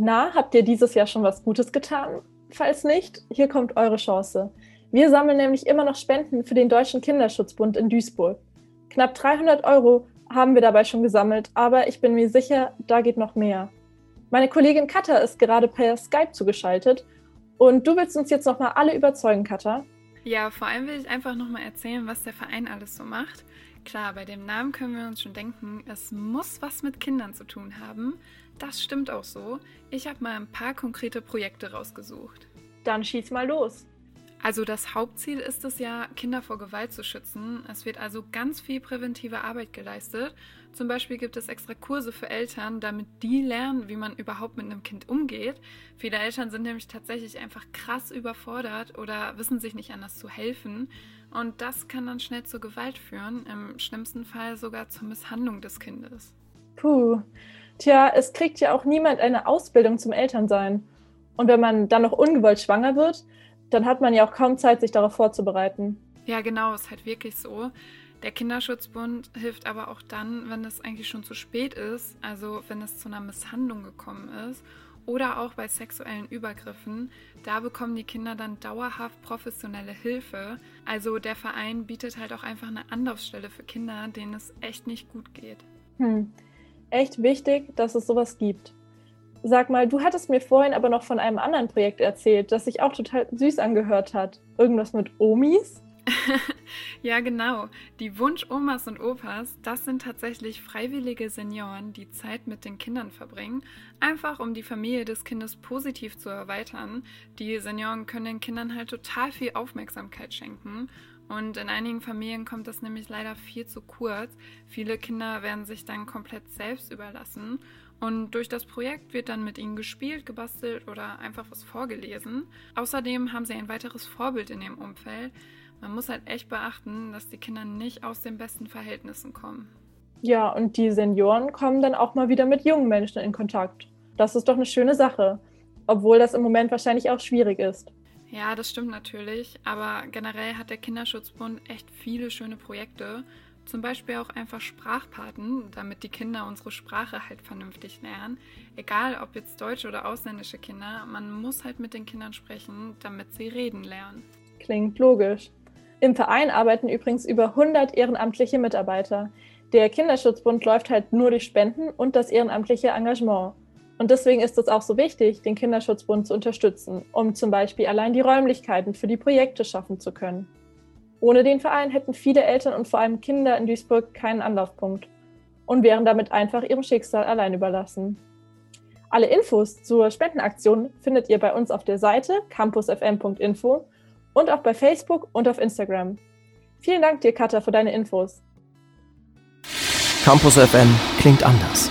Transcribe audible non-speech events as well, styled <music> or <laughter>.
Na, habt ihr dieses Jahr schon was Gutes getan? Falls nicht, hier kommt eure Chance. Wir sammeln nämlich immer noch Spenden für den Deutschen Kinderschutzbund in Duisburg. Knapp 300 Euro haben wir dabei schon gesammelt, aber ich bin mir sicher, da geht noch mehr. Meine Kollegin Katha ist gerade per Skype zugeschaltet und du willst uns jetzt nochmal alle überzeugen, Katha. Ja, vor allem will ich einfach nochmal erzählen, was der Verein alles so macht. Klar, bei dem Namen können wir uns schon denken, es muss was mit Kindern zu tun haben. Das stimmt auch so. Ich habe mal ein paar konkrete Projekte rausgesucht. Dann schieß mal los. Also das Hauptziel ist es ja, Kinder vor Gewalt zu schützen. Es wird also ganz viel präventive Arbeit geleistet. Zum Beispiel gibt es extra Kurse für Eltern, damit die lernen, wie man überhaupt mit einem Kind umgeht. Viele Eltern sind nämlich tatsächlich einfach krass überfordert oder wissen sich nicht anders zu helfen. Und das kann dann schnell zur Gewalt führen, im schlimmsten Fall sogar zur Misshandlung des Kindes. Puh, tja, es kriegt ja auch niemand eine Ausbildung zum Elternsein. Und wenn man dann noch ungewollt schwanger wird, dann hat man ja auch kaum Zeit, sich darauf vorzubereiten. Ja, genau, ist halt wirklich so. Der Kinderschutzbund hilft aber auch dann, wenn es eigentlich schon zu spät ist, also wenn es zu einer Misshandlung gekommen ist oder auch bei sexuellen Übergriffen. Da bekommen die Kinder dann dauerhaft professionelle Hilfe. Also der Verein bietet halt auch einfach eine Anlaufstelle für Kinder, denen es echt nicht gut geht. Hm. Echt wichtig, dass es sowas gibt. Sag mal, du hattest mir vorhin aber noch von einem anderen Projekt erzählt, das sich auch total süß angehört hat. Irgendwas mit Omis? <laughs> ja, genau. Die Wunsch-Omas und Opas, das sind tatsächlich freiwillige Senioren, die Zeit mit den Kindern verbringen, einfach um die Familie des Kindes positiv zu erweitern. Die Senioren können den Kindern halt total viel Aufmerksamkeit schenken. Und in einigen Familien kommt das nämlich leider viel zu kurz. Viele Kinder werden sich dann komplett selbst überlassen. Und durch das Projekt wird dann mit ihnen gespielt, gebastelt oder einfach was vorgelesen. Außerdem haben sie ein weiteres Vorbild in ihrem Umfeld. Man muss halt echt beachten, dass die Kinder nicht aus den besten Verhältnissen kommen. Ja, und die Senioren kommen dann auch mal wieder mit jungen Menschen in Kontakt. Das ist doch eine schöne Sache, obwohl das im Moment wahrscheinlich auch schwierig ist. Ja, das stimmt natürlich, aber generell hat der Kinderschutzbund echt viele schöne Projekte zum Beispiel auch einfach Sprachpaten, damit die Kinder unsere Sprache halt vernünftig lernen. Egal ob jetzt deutsche oder ausländische Kinder, man muss halt mit den Kindern sprechen, damit sie reden lernen. Klingt logisch. Im Verein arbeiten übrigens über 100 ehrenamtliche Mitarbeiter. Der Kinderschutzbund läuft halt nur durch Spenden und das ehrenamtliche Engagement. Und deswegen ist es auch so wichtig, den Kinderschutzbund zu unterstützen, um zum Beispiel allein die Räumlichkeiten für die Projekte schaffen zu können. Ohne den Verein hätten viele Eltern und vor allem Kinder in Duisburg keinen Anlaufpunkt und wären damit einfach ihrem Schicksal allein überlassen. Alle Infos zur Spendenaktion findet ihr bei uns auf der Seite campusfm.info und auch bei Facebook und auf Instagram. Vielen Dank dir, Katha, für deine Infos. Campus FM klingt anders.